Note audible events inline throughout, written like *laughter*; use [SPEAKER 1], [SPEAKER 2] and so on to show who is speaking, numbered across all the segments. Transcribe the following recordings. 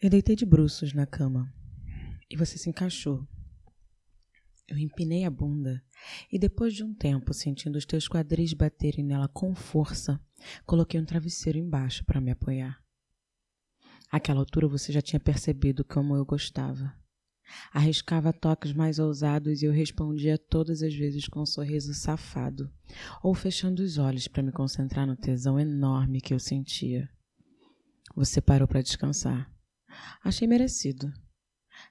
[SPEAKER 1] Eu deitei de bruços na cama e você se encaixou. Eu empinei a bunda e, depois de um tempo, sentindo os teus quadris baterem nela com força, coloquei um travesseiro embaixo para me apoiar. Àquela altura você já tinha percebido como eu gostava. Arriscava toques mais ousados e eu respondia todas as vezes com um sorriso safado, ou fechando os olhos para me concentrar no tesão enorme que eu sentia. Você parou para descansar. Achei merecido.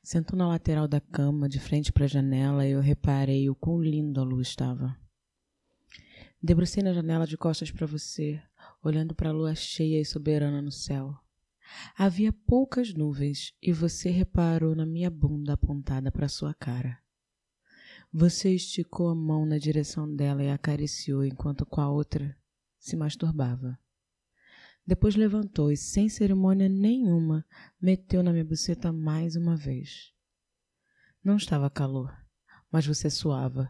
[SPEAKER 1] Sentou na lateral da cama, de frente para a janela, e eu reparei o quão lindo a luz estava. Debrucei na janela de costas para você, olhando para a lua cheia e soberana no céu. Havia poucas nuvens e você reparou na minha bunda apontada para sua cara. Você esticou a mão na direção dela e acariciou enquanto com a outra se masturbava. Depois levantou e, sem cerimônia nenhuma, meteu na minha buceta mais uma vez. Não estava calor, mas você suava.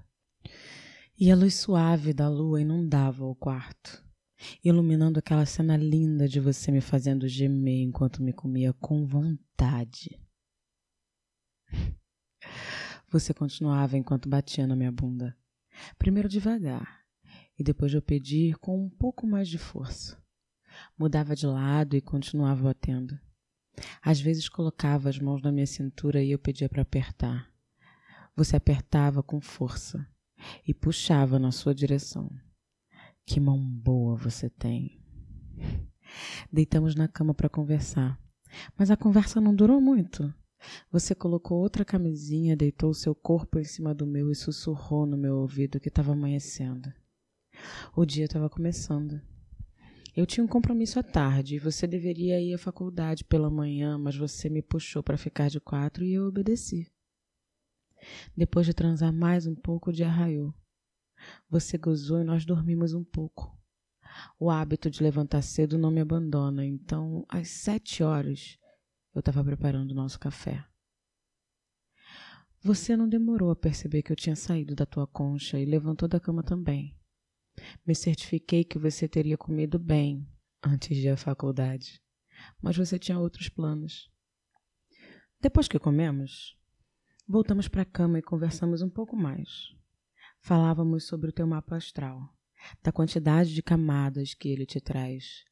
[SPEAKER 1] E a luz suave da lua inundava o quarto, iluminando aquela cena linda de você me fazendo gemer enquanto me comia com vontade. *laughs* Você continuava enquanto batia na minha bunda, primeiro devagar, e depois eu pedir com um pouco mais de força mudava de lado e continuava batendo. Às vezes colocava as mãos na minha cintura e eu pedia para apertar. Você apertava com força e puxava na sua direção. Que mão boa você tem. Deitamos na cama para conversar, mas a conversa não durou muito. Você colocou outra camisinha, deitou seu corpo em cima do meu e sussurrou no meu ouvido que estava amanhecendo. O dia estava começando. Eu tinha um compromisso à tarde e você deveria ir à faculdade pela manhã, mas você me puxou para ficar de quatro e eu obedeci. Depois de transar mais um pouco, o dia raiou. Você gozou e nós dormimos um pouco. O hábito de levantar cedo não me abandona, então, às sete horas, eu estava preparando o nosso café. Você não demorou a perceber que eu tinha saído da tua concha e levantou da cama também. Me certifiquei que você teria comido bem antes de à faculdade, mas você tinha outros planos. Depois que comemos, voltamos para a cama e conversamos um pouco mais. Falávamos sobre o teu mapa astral, da quantidade de camadas que ele te traz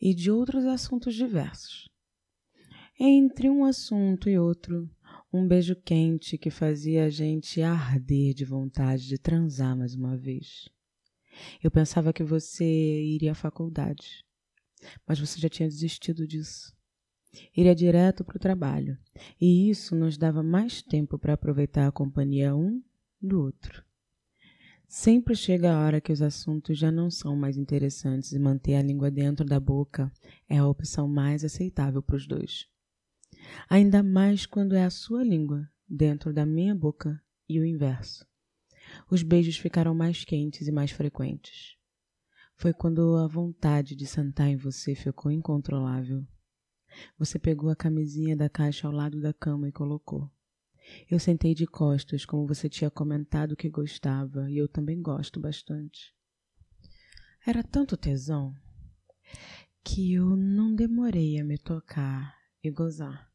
[SPEAKER 1] e de outros assuntos diversos. Entre um assunto e outro, um beijo quente que fazia a gente arder de vontade de transar mais uma vez. Eu pensava que você iria à faculdade, mas você já tinha desistido disso. Iria direto para o trabalho, e isso nos dava mais tempo para aproveitar a companhia um do outro. Sempre chega a hora que os assuntos já não são mais interessantes e manter a língua dentro da boca é a opção mais aceitável para os dois. Ainda mais quando é a sua língua dentro da minha boca e o inverso os beijos ficaram mais quentes e mais frequentes. Foi quando a vontade de sentar em você ficou incontrolável. Você pegou a camisinha da caixa ao lado da cama e colocou. Eu sentei de costas, como você tinha comentado que gostava, e eu também gosto bastante. Era tanto tesão que eu não demorei a me tocar e gozar.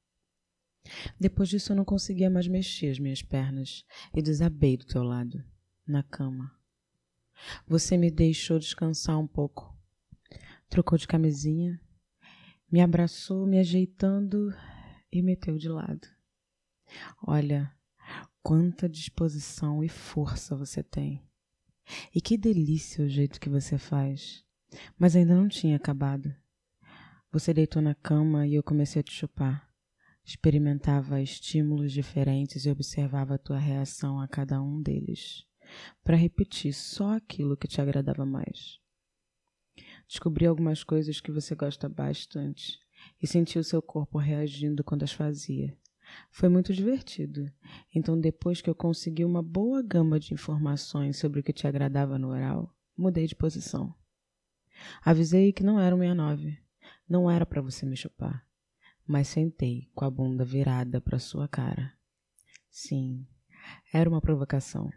[SPEAKER 1] Depois disso, eu não conseguia mais mexer as minhas pernas e desabei do teu lado na cama. Você me deixou descansar um pouco. Trocou de camisinha, me abraçou, me ajeitando e meteu de lado. Olha, quanta disposição e força você tem. E que delícia o jeito que você faz. Mas ainda não tinha acabado. Você deitou na cama e eu comecei a te chupar. Experimentava estímulos diferentes e observava a tua reação a cada um deles para repetir só aquilo que te agradava mais. Descobri algumas coisas que você gosta bastante e senti o seu corpo reagindo quando as fazia. Foi muito divertido. Então, depois que eu consegui uma boa gama de informações sobre o que te agradava no oral, mudei de posição. Avisei que não era o 69. Não era para você me chupar. Mas sentei com a bunda virada para sua cara. Sim, era uma provocação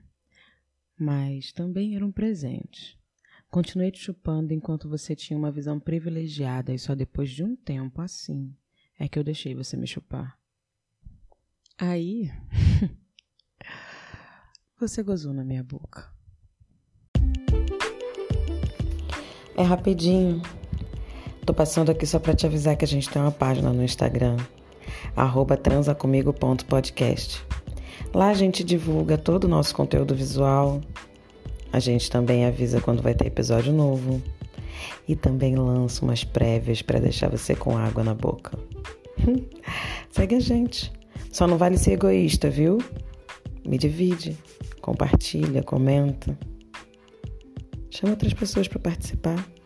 [SPEAKER 1] mas também era um presente. Continuei te chupando enquanto você tinha uma visão privilegiada e só depois de um tempo assim é que eu deixei você me chupar. Aí, *laughs* você gozou na minha boca. É rapidinho. Tô passando aqui só para te avisar que a gente tem uma página no Instagram, transacomigo.podcast. Lá a gente divulga todo o nosso conteúdo visual. A gente também avisa quando vai ter episódio novo. E também lança umas prévias para deixar você com água na boca. *laughs* Segue a gente. Só não vale ser egoísta, viu? Me divide, compartilha, comenta. Chama outras pessoas para participar.